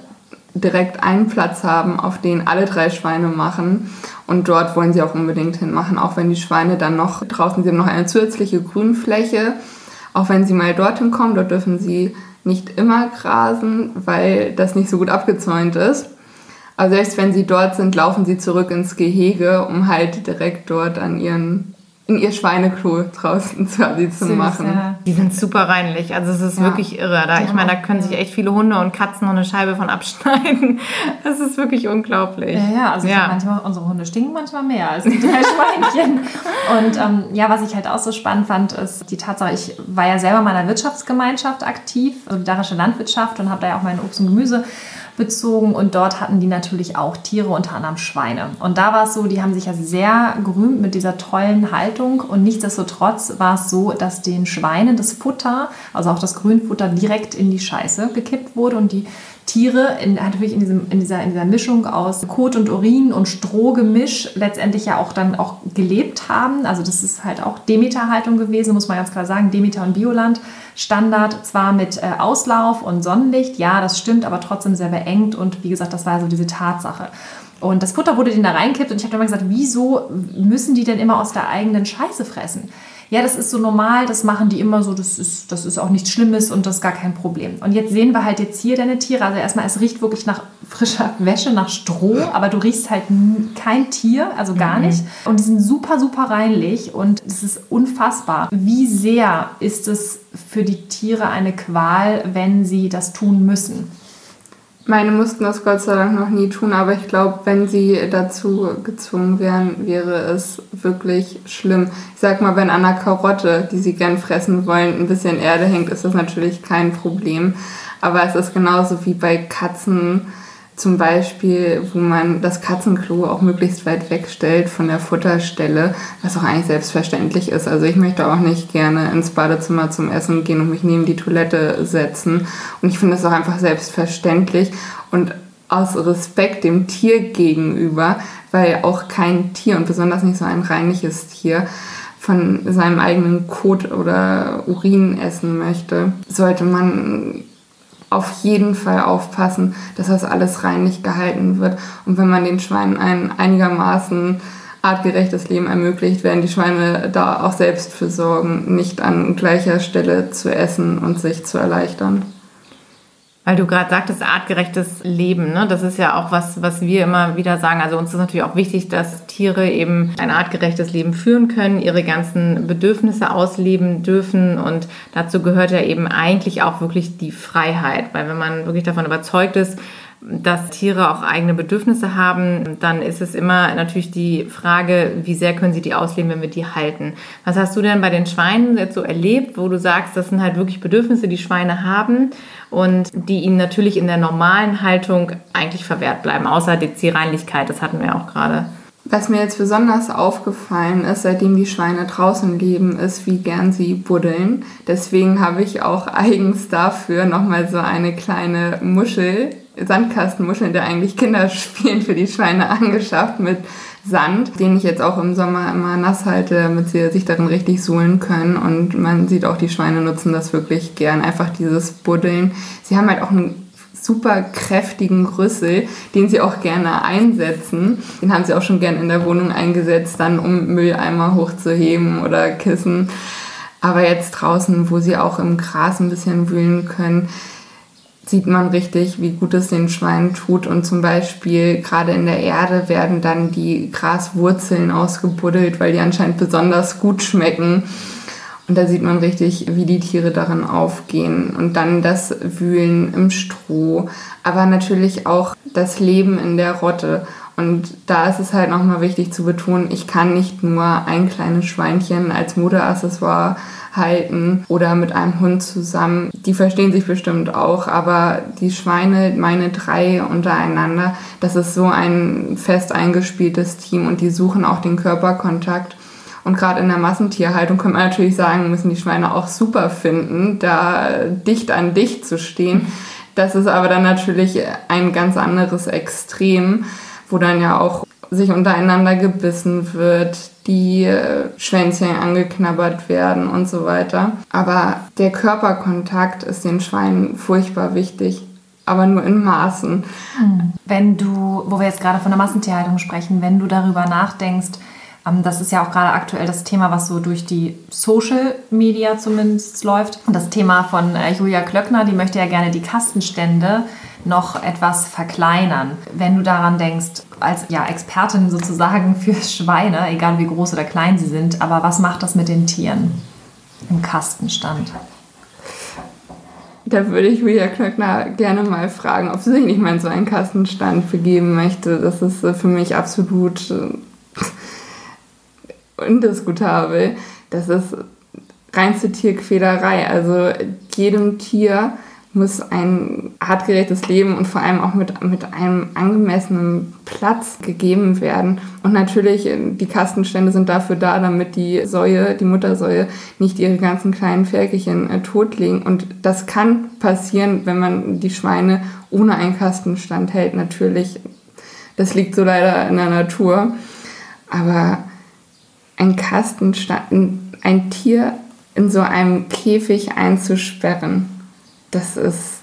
direkt einen Platz haben, auf den alle drei Schweine machen. Und dort wollen sie auch unbedingt hinmachen, auch wenn die Schweine dann noch draußen, sie haben noch eine zusätzliche Grünfläche. Auch wenn sie mal dorthin kommen, dort dürfen sie nicht immer grasen, weil das nicht so gut abgezäunt ist. Aber selbst wenn sie dort sind, laufen sie zurück ins Gehege, um halt direkt dort an ihren in ihr Schweineklo draußen *laughs* quasi zu Süß, machen. Ja. Die sind super reinlich. Also es ist ja. wirklich irre. Da, ich meine, da können sich echt viele Hunde und Katzen noch eine Scheibe von abschneiden. *laughs* Das ist wirklich unglaublich. Ja, ja. also ja. manchmal, unsere Hunde stinken manchmal mehr als die drei *laughs* Schweinchen. Und ähm, ja, was ich halt auch so spannend fand, ist die Tatsache, ich war ja selber mal in einer Wirtschaftsgemeinschaft aktiv, solidarische Landwirtschaft und habe da ja auch mein Obst und Gemüse bezogen und dort hatten die natürlich auch Tiere, unter anderem Schweine. Und da war es so, die haben sich ja sehr gerühmt mit dieser tollen Haltung und nichtsdestotrotz war es so, dass den Schweinen das Futter, also auch das Grünfutter, direkt in die Scheiße gekippt wurde und die Tiere in, natürlich in, diesem, in, dieser, in dieser Mischung aus Kot und Urin und Strohgemisch letztendlich ja auch dann auch gelebt haben. Also das ist halt auch Demeter-Haltung gewesen, muss man ganz klar sagen. Demeter und Bioland Standard, zwar mit äh, Auslauf und Sonnenlicht, ja, das stimmt, aber trotzdem sehr beengt und wie gesagt, das war so diese Tatsache. Und das Futter wurde denen da reinkippt und ich habe dann immer gesagt, wieso müssen die denn immer aus der eigenen Scheiße fressen? Ja, das ist so normal, das machen die immer so, das ist, das ist auch nichts Schlimmes und das ist gar kein Problem. Und jetzt sehen wir halt jetzt hier deine Tiere. Also erstmal, es riecht wirklich nach frischer *laughs* Wäsche, nach Stroh, aber du riechst halt kein Tier, also gar mhm. nicht. Und die sind super, super reinlich und es ist unfassbar. Wie sehr ist es für die Tiere eine Qual, wenn sie das tun müssen? Meine mussten das Gott sei Dank noch nie tun, aber ich glaube, wenn sie dazu gezwungen wären, wäre es wirklich schlimm. Ich sag mal, wenn an einer Karotte, die sie gern fressen wollen, ein bisschen Erde hängt, ist das natürlich kein Problem. Aber es ist genauso wie bei Katzen zum Beispiel, wo man das Katzenklo auch möglichst weit wegstellt von der Futterstelle, was auch eigentlich selbstverständlich ist. Also ich möchte auch nicht gerne ins Badezimmer zum Essen gehen und mich neben die Toilette setzen. Und ich finde das auch einfach selbstverständlich und aus Respekt dem Tier gegenüber, weil auch kein Tier und besonders nicht so ein reinliches Tier von seinem eigenen Kot oder Urin essen möchte, sollte man auf jeden Fall aufpassen, dass das alles reinlich gehalten wird. Und wenn man den Schweinen ein einigermaßen artgerechtes Leben ermöglicht, werden die Schweine da auch selbst für sorgen, nicht an gleicher Stelle zu essen und sich zu erleichtern. Weil du gerade sagtest, artgerechtes Leben, ne? das ist ja auch was, was wir immer wieder sagen. Also uns ist natürlich auch wichtig, dass Tiere eben ein artgerechtes Leben führen können, ihre ganzen Bedürfnisse ausleben dürfen und dazu gehört ja eben eigentlich auch wirklich die Freiheit, weil wenn man wirklich davon überzeugt ist, dass Tiere auch eigene Bedürfnisse haben, dann ist es immer natürlich die Frage, wie sehr können sie die ausleben, wenn wir die halten. Was hast du denn bei den Schweinen jetzt so erlebt, wo du sagst, das sind halt wirklich Bedürfnisse, die Schweine haben und die ihnen natürlich in der normalen Haltung eigentlich verwehrt bleiben, außer die Reinlichkeit, das hatten wir auch gerade. Was mir jetzt besonders aufgefallen ist, seitdem die Schweine draußen leben, ist, wie gern sie buddeln. Deswegen habe ich auch *laughs* eigens dafür nochmal so eine kleine Muschel Sandkastenmuscheln, der eigentlich Kinder spielen für die Schweine *laughs* angeschafft mit Sand, den ich jetzt auch im Sommer immer nass halte, damit sie sich darin richtig suhlen können. Und man sieht auch, die Schweine nutzen das wirklich gern, einfach dieses Buddeln. Sie haben halt auch einen super kräftigen Rüssel, den sie auch gerne einsetzen. Den haben sie auch schon gern in der Wohnung eingesetzt, dann um Mülleimer hochzuheben oder Kissen. Aber jetzt draußen, wo sie auch im Gras ein bisschen wühlen können, sieht man richtig, wie gut es den Schweinen tut. Und zum Beispiel gerade in der Erde werden dann die Graswurzeln ausgebuddelt, weil die anscheinend besonders gut schmecken. Und da sieht man richtig, wie die Tiere darin aufgehen. Und dann das Wühlen im Stroh, aber natürlich auch das Leben in der Rotte. Und da ist es halt nochmal wichtig zu betonen, ich kann nicht nur ein kleines Schweinchen als Moderaccessoire halten oder mit einem Hund zusammen. Die verstehen sich bestimmt auch, aber die Schweine, meine drei untereinander, das ist so ein fest eingespieltes Team und die suchen auch den Körperkontakt. Und gerade in der Massentierhaltung kann man natürlich sagen, müssen die Schweine auch super finden, da dicht an dicht zu stehen. Das ist aber dann natürlich ein ganz anderes Extrem, wo dann ja auch sich untereinander gebissen wird, die äh, Schwänzchen angeknabbert werden und so weiter. Aber der Körperkontakt ist den Schweinen furchtbar wichtig aber nur in Maßen. Wenn du, wo wir jetzt gerade von der Massentierhaltung sprechen, wenn du darüber nachdenkst, ähm, das ist ja auch gerade aktuell das Thema, was so durch die Social Media zumindest läuft. Das Thema von äh, Julia Klöckner, die möchte ja gerne die Kastenstände noch etwas verkleinern. Wenn du daran denkst, als ja, Expertin sozusagen für Schweine, egal wie groß oder klein sie sind, aber was macht das mit den Tieren im Kastenstand? Da würde ich Julia Klöckner gerne mal fragen, ob sie sich nicht mal in so einen Kastenstand begeben möchte. Das ist äh, für mich absolut äh, indiskutabel. Das ist reinste Tierquälerei. Also jedem Tier muss ein artgerechtes Leben und vor allem auch mit, mit einem angemessenen Platz gegeben werden. Und natürlich, äh, die Kastenstände sind dafür da, damit die Säue, die Muttersäue, nicht ihre ganzen kleinen Ferkelchen äh, totlegen. Und das kann passieren, wenn man die Schweine ohne einen Kastenstand hält. Natürlich, das liegt so leider in der Natur. Aber ein Kastenstand, ein Tier in so einem Käfig einzusperren, das ist,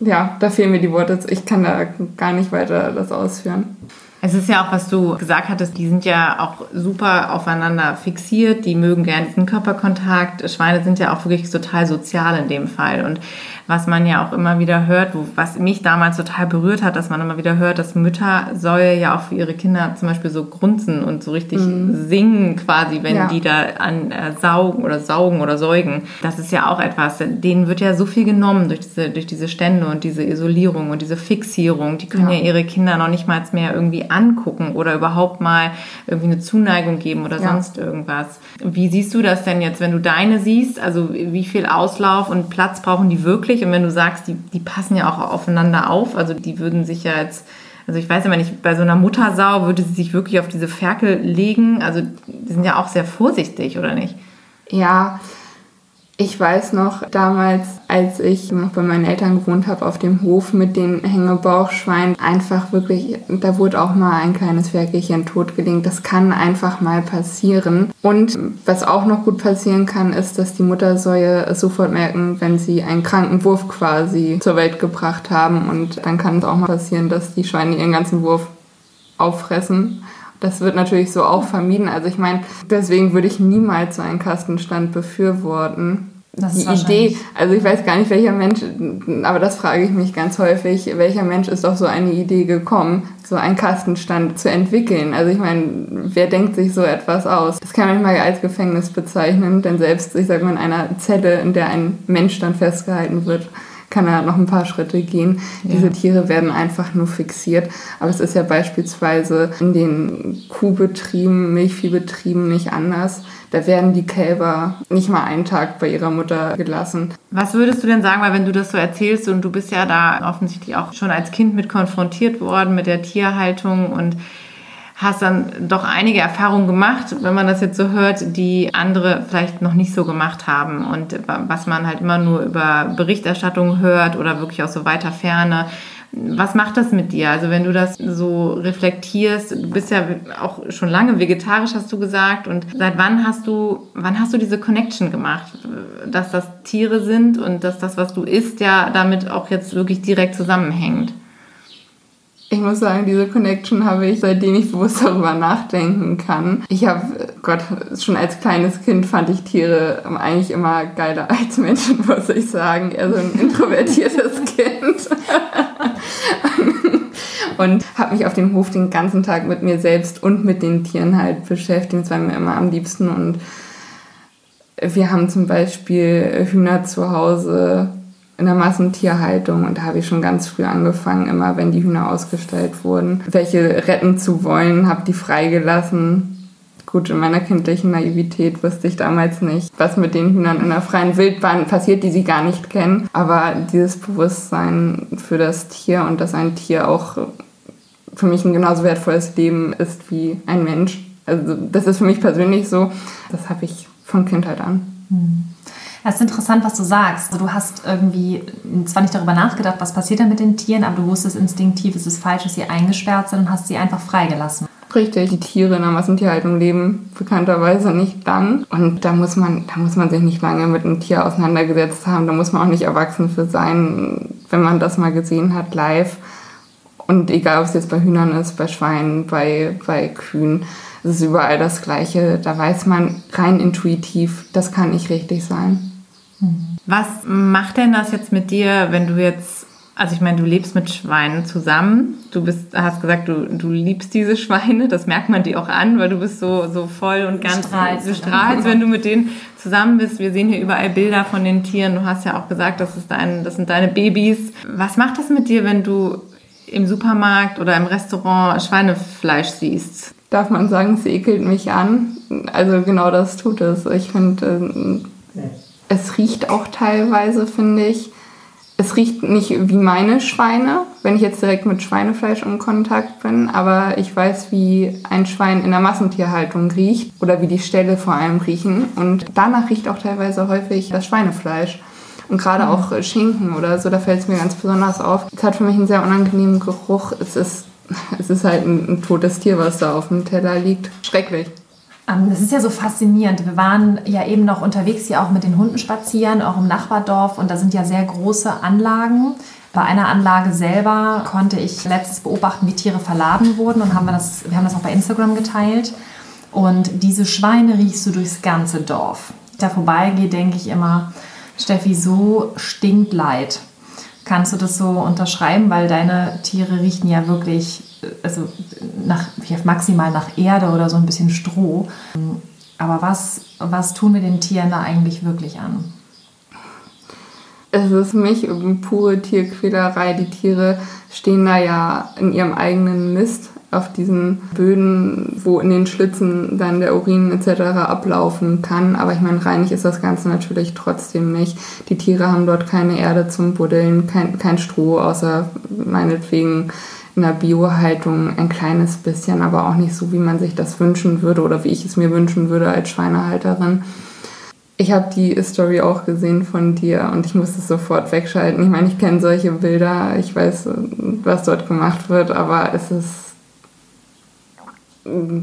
ja, da fehlen mir die Worte. Ich kann da gar nicht weiter das ausführen. Es ist ja auch, was du gesagt hattest, die sind ja auch super aufeinander fixiert, die mögen gerne diesen Körperkontakt. Schweine sind ja auch wirklich total sozial in dem Fall. Und was man ja auch immer wieder hört, was mich damals total berührt hat, dass man immer wieder hört, dass Müttersäue ja auch für ihre Kinder zum Beispiel so grunzen und so richtig mhm. singen quasi, wenn ja. die da an äh, saugen oder saugen oder säugen. Das ist ja auch etwas, denen wird ja so viel genommen durch diese, durch diese Stände und diese Isolierung und diese Fixierung. Die können ja, ja ihre Kinder noch nicht mal mehr irgendwie angucken oder überhaupt mal irgendwie eine Zuneigung geben oder ja. sonst irgendwas. Wie siehst du das denn jetzt, wenn du deine siehst? Also wie viel Auslauf und Platz brauchen die wirklich? Und wenn du sagst, die, die passen ja auch aufeinander auf, also die würden sich ja jetzt, also ich weiß immer nicht, bei so einer Muttersau würde sie sich wirklich auf diese Ferkel legen. Also die sind ja auch sehr vorsichtig, oder nicht? Ja, ich weiß noch damals, als ich noch bei meinen Eltern gewohnt habe, auf dem Hof mit den Hängebauchschweinen, einfach wirklich, da wurde auch mal ein kleines Ferkelchen totgelegt. Das kann einfach mal passieren. Und was auch noch gut passieren kann, ist, dass die Muttersäue es sofort merken, wenn sie einen kranken Wurf quasi zur Welt gebracht haben. Und dann kann es auch mal passieren, dass die Schweine ihren ganzen Wurf auffressen. Das wird natürlich so auch vermieden. Also ich meine, deswegen würde ich niemals so einen Kastenstand befürworten. Das die Idee, also ich weiß gar nicht, welcher Mensch, aber das frage ich mich ganz häufig, welcher Mensch ist auf so eine Idee gekommen, so einen Kastenstand zu entwickeln. Also ich meine, wer denkt sich so etwas aus? Das kann man nicht mal als Gefängnis bezeichnen, denn selbst, ich sage mal, in einer Zelle, in der ein Mensch dann festgehalten wird, kann er noch ein paar Schritte gehen. Ja. Diese Tiere werden einfach nur fixiert. Aber es ist ja beispielsweise in den Kuhbetrieben, Milchviehbetrieben nicht anders. Da werden die Kälber nicht mal einen Tag bei ihrer Mutter gelassen. Was würdest du denn sagen, weil wenn du das so erzählst und du bist ja da offensichtlich auch schon als Kind mit konfrontiert worden mit der Tierhaltung und hast dann doch einige Erfahrungen gemacht, wenn man das jetzt so hört, die andere vielleicht noch nicht so gemacht haben und was man halt immer nur über Berichterstattung hört oder wirklich aus so weiter Ferne. Was macht das mit dir? Also wenn du das so reflektierst, du bist ja auch schon lange vegetarisch, hast du gesagt. Und seit wann hast du, wann hast du diese Connection gemacht, dass das Tiere sind und dass das, was du isst, ja damit auch jetzt wirklich direkt zusammenhängt? Ich muss sagen, diese Connection habe ich, seitdem ich bewusst darüber nachdenken kann. Ich habe, Gott, schon als kleines Kind fand ich Tiere eigentlich immer geiler *laughs* als Menschen, muss ich sagen. Eher so ein *laughs* introvertiertes Kind. und habe mich auf dem Hof den ganzen Tag mit mir selbst und mit den Tieren halt beschäftigt. Das war mir immer am liebsten und Wir haben zum Beispiel Hühner zu Hause in der Massentierhaltung und da habe ich schon ganz früh angefangen, immer wenn die Hühner ausgestellt wurden, welche retten zu wollen, habe die freigelassen. Gut, in meiner kindlichen Naivität wusste ich damals nicht, was mit den Hühnern in der freien Wildbahn passiert, die sie gar nicht kennen. Aber dieses Bewusstsein für das Tier und dass ein Tier auch für mich ein genauso wertvolles Leben ist wie ein Mensch. Also das ist für mich persönlich so. Das habe ich von Kindheit an. Hm. Es ist interessant, was du sagst. Du hast irgendwie zwar nicht darüber nachgedacht, was passiert denn mit den Tieren, aber du wusstest instinktiv, es ist falsch, dass sie eingesperrt sind und hast sie einfach freigelassen. Richtig, die Tiere in der Massentierhaltung leben bekannterweise nicht lang. Und da muss man, da muss man sich nicht lange mit einem Tier auseinandergesetzt haben. Da muss man auch nicht erwachsen für sein, wenn man das mal gesehen hat, live. Und egal, ob es jetzt bei Hühnern ist, bei Schweinen, bei, bei Kühen, es ist überall das Gleiche. Da weiß man rein intuitiv, das kann nicht richtig sein. Was macht denn das jetzt mit dir, wenn du jetzt, also ich meine, du lebst mit Schweinen zusammen. Du bist, hast gesagt, du, du liebst diese Schweine. Das merkt man dir auch an, weil du bist so, so voll und ganz strahlst, du strahlst, wenn du mit denen zusammen bist. Wir sehen hier überall Bilder von den Tieren. Du hast ja auch gesagt, das, ist dein, das sind deine Babys. Was macht das mit dir, wenn du im Supermarkt oder im Restaurant Schweinefleisch siehst? Darf man sagen, es ekelt mich an. Also genau das tut es. Ich finde, äh, es riecht auch teilweise, finde ich. Es riecht nicht wie meine Schweine, wenn ich jetzt direkt mit Schweinefleisch in Kontakt bin, aber ich weiß, wie ein Schwein in der Massentierhaltung riecht oder wie die Ställe vor allem riechen. Und danach riecht auch teilweise häufig das Schweinefleisch. Und gerade mhm. auch Schinken oder so, da fällt es mir ganz besonders auf. Es hat für mich einen sehr unangenehmen Geruch. Es ist, *laughs* es ist halt ein, ein totes Tier, was da auf dem Teller liegt. Schrecklich. Ähm, das ist ja so faszinierend. Wir waren ja eben noch unterwegs hier auch mit den Hunden spazieren, auch im Nachbardorf und da sind ja sehr große Anlagen. Bei einer Anlage selber konnte ich letztens beobachten, wie Tiere verladen wurden und haben wir, das, wir haben das auch bei Instagram geteilt. Und diese Schweine riechst du durchs ganze Dorf. Da vorbeigehe, denke ich immer, Steffi, so stinkt Leid. Kannst du das so unterschreiben, weil deine Tiere riechen ja wirklich also nach, maximal nach Erde oder so ein bisschen Stroh. Aber was, was tun wir den Tieren da eigentlich wirklich an? Es ist mich pure Tierquälerei. Die Tiere stehen da ja in ihrem eigenen Mist auf diesen Böden, wo in den Schlitzen dann der Urin etc. ablaufen kann. Aber ich meine, reinig ist das Ganze natürlich trotzdem nicht. Die Tiere haben dort keine Erde zum Buddeln, kein, kein Stroh, außer meinetwegen in der Biohaltung ein kleines bisschen, aber auch nicht so, wie man sich das wünschen würde oder wie ich es mir wünschen würde als Schweinehalterin. Ich habe die Story auch gesehen von dir und ich musste es sofort wegschalten. Ich meine, ich kenne solche Bilder, ich weiß, was dort gemacht wird, aber es ist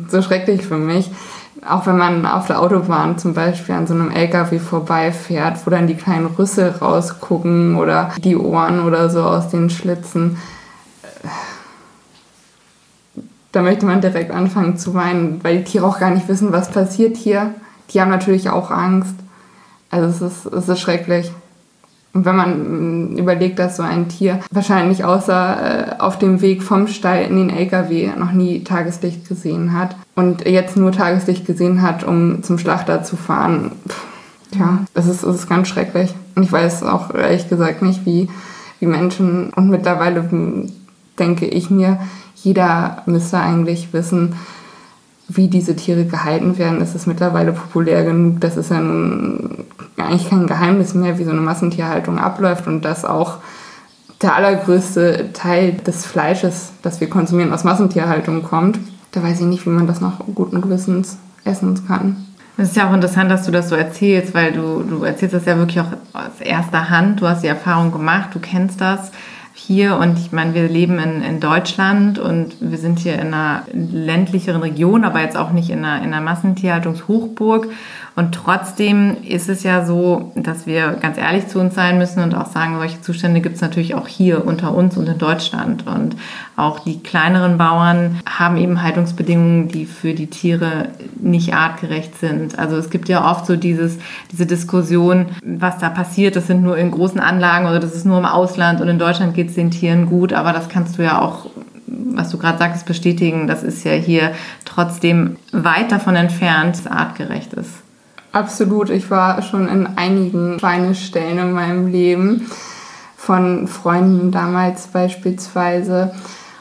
so schrecklich für mich. Auch wenn man auf der Autobahn zum Beispiel an so einem LKW vorbeifährt, wo dann die kleinen Rüssel rausgucken oder die Ohren oder so aus den Schlitzen da möchte man direkt anfangen zu weinen, weil die Tiere auch gar nicht wissen, was passiert hier. Die haben natürlich auch Angst. Also es ist, es ist schrecklich. Und wenn man mm, überlegt, dass so ein Tier wahrscheinlich außer äh, auf dem Weg vom Stall in den LKW noch nie Tageslicht gesehen hat und jetzt nur Tageslicht gesehen hat, um zum Schlachter zu fahren, tja, es ist, es ist ganz schrecklich. Und ich weiß auch ehrlich gesagt nicht, wie, wie Menschen und mittlerweile mm, denke ich mir, jeder müsste eigentlich wissen, wie diese Tiere gehalten werden. Es ist mittlerweile populär genug, das ist ja nun eigentlich kein Geheimnis mehr, wie so eine Massentierhaltung abläuft und dass auch der allergrößte Teil des Fleisches, das wir konsumieren, aus Massentierhaltung kommt. Da weiß ich nicht, wie man das noch guten Gewissens essen kann. Es ist ja auch interessant, dass du das so erzählst, weil du, du erzählst das ja wirklich auch aus erster Hand. Du hast die Erfahrung gemacht, du kennst das hier und ich meine, wir leben in, in Deutschland und wir sind hier in einer ländlicheren Region, aber jetzt auch nicht in einer, in einer Massentierhaltungshochburg. Und trotzdem ist es ja so, dass wir ganz ehrlich zu uns sein müssen und auch sagen, solche Zustände gibt es natürlich auch hier unter uns und in Deutschland. Und auch die kleineren Bauern haben eben Haltungsbedingungen, die für die Tiere nicht artgerecht sind. Also es gibt ja oft so dieses, diese Diskussion, was da passiert, das sind nur in großen Anlagen oder das ist nur im Ausland und in Deutschland geht es den Tieren gut, aber das kannst du ja auch was du gerade sagst, bestätigen, das ist ja hier trotzdem weit davon entfernt, dass artgerecht ist. Absolut. Ich war schon in einigen Schweineställen in meinem Leben. Von Freunden damals beispielsweise.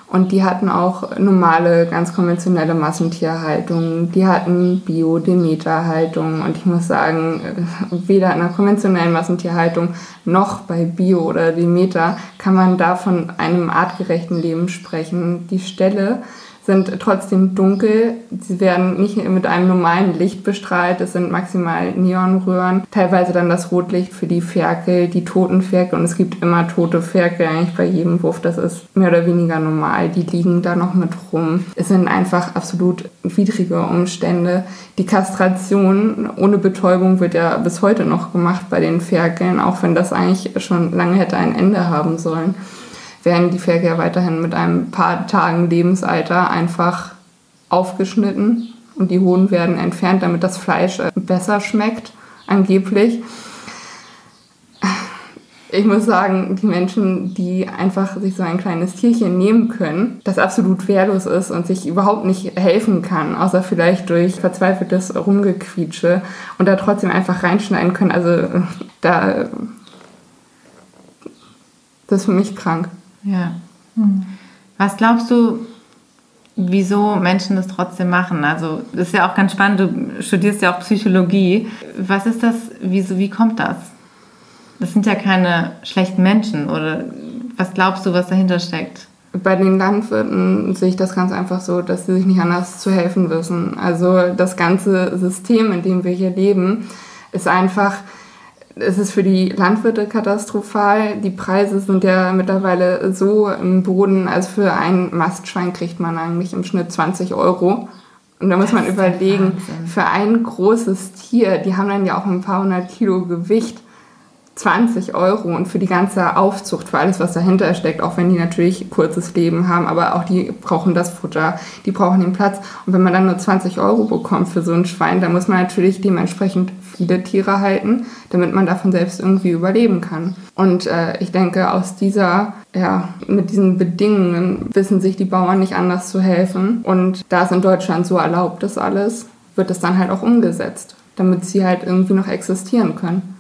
Und die hatten auch normale, ganz konventionelle Massentierhaltung. Die hatten Bio-Demeter-Haltung. Und ich muss sagen, weder in einer konventionellen Massentierhaltung noch bei Bio oder Demeter kann man da von einem artgerechten Leben sprechen. Die Ställe sind trotzdem dunkel. Sie werden nicht mit einem normalen Licht bestrahlt. Es sind maximal Neonröhren. Teilweise dann das Rotlicht für die Ferkel, die toten Ferkel. Und es gibt immer tote Ferkel eigentlich bei jedem Wurf. Das ist mehr oder weniger normal. Die liegen da noch mit rum. Es sind einfach absolut widrige Umstände. Die Kastration ohne Betäubung wird ja bis heute noch gemacht bei den Ferkeln, auch wenn das eigentlich schon lange hätte ein Ende haben sollen werden die Ferkel weiterhin mit einem paar Tagen Lebensalter einfach aufgeschnitten und die Hoden werden entfernt, damit das Fleisch äh, besser schmeckt, angeblich. Ich muss sagen, die Menschen, die einfach sich so ein kleines Tierchen nehmen können, das absolut wehrlos ist und sich überhaupt nicht helfen kann, außer vielleicht durch verzweifeltes Rumgequietsche und da trotzdem einfach reinschneiden können, also da, das ist für mich krank. Ja. Hm. Was glaubst du, wieso Menschen das trotzdem machen? Also, das ist ja auch ganz spannend, du studierst ja auch Psychologie. Was ist das, wieso, wie kommt das? Das sind ja keine schlechten Menschen oder was glaubst du, was dahinter steckt? Bei den Landwirten sehe ich das ganz einfach so, dass sie sich nicht anders zu helfen wissen. Also das ganze System, in dem wir hier leben, ist einfach es ist für die Landwirte katastrophal. Die Preise sind ja mittlerweile so im Boden. Also für ein Mastschwein kriegt man eigentlich im Schnitt 20 Euro. Und da muss das man überlegen, für ein großes Tier, die haben dann ja auch ein paar hundert Kilo Gewicht. 20 Euro und für die ganze Aufzucht, für alles, was dahinter steckt, auch wenn die natürlich kurzes Leben haben, aber auch die brauchen das Futter, die brauchen den Platz. Und wenn man dann nur 20 Euro bekommt für so ein Schwein, dann muss man natürlich dementsprechend viele Tiere halten, damit man davon selbst irgendwie überleben kann. Und äh, ich denke, aus dieser, ja, mit diesen Bedingungen wissen sich die Bauern nicht anders zu helfen. Und da es in Deutschland so erlaubt ist alles, wird es dann halt auch umgesetzt, damit sie halt irgendwie noch existieren können.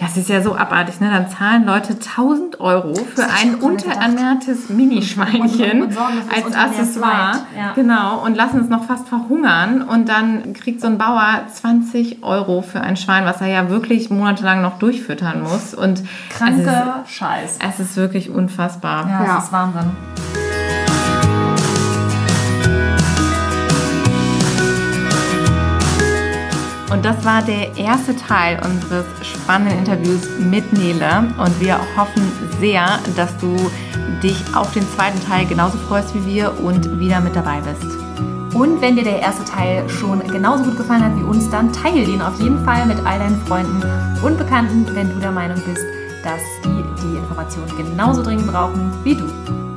Das ist ja so abartig, ne? Dann zahlen Leute 1000 Euro für ein unterernährtes Minischweinchen und, und, und als Accessoire. Ja. Genau, und lassen es noch fast verhungern. Und dann kriegt so ein Bauer 20 Euro für ein Schwein, was er ja wirklich monatelang noch durchfüttern muss. Und Kranke es ist, Scheiß. Es ist wirklich unfassbar. Ja, ja. das ist Wahnsinn. Und das war der erste Teil unseres spannenden Interviews mit Nele. Und wir hoffen sehr, dass du dich auf den zweiten Teil genauso freust wie wir und wieder mit dabei bist. Und wenn dir der erste Teil schon genauso gut gefallen hat wie uns, dann teile den auf jeden Fall mit all deinen Freunden und Bekannten, wenn du der Meinung bist, dass die die Informationen genauso dringend brauchen wie du.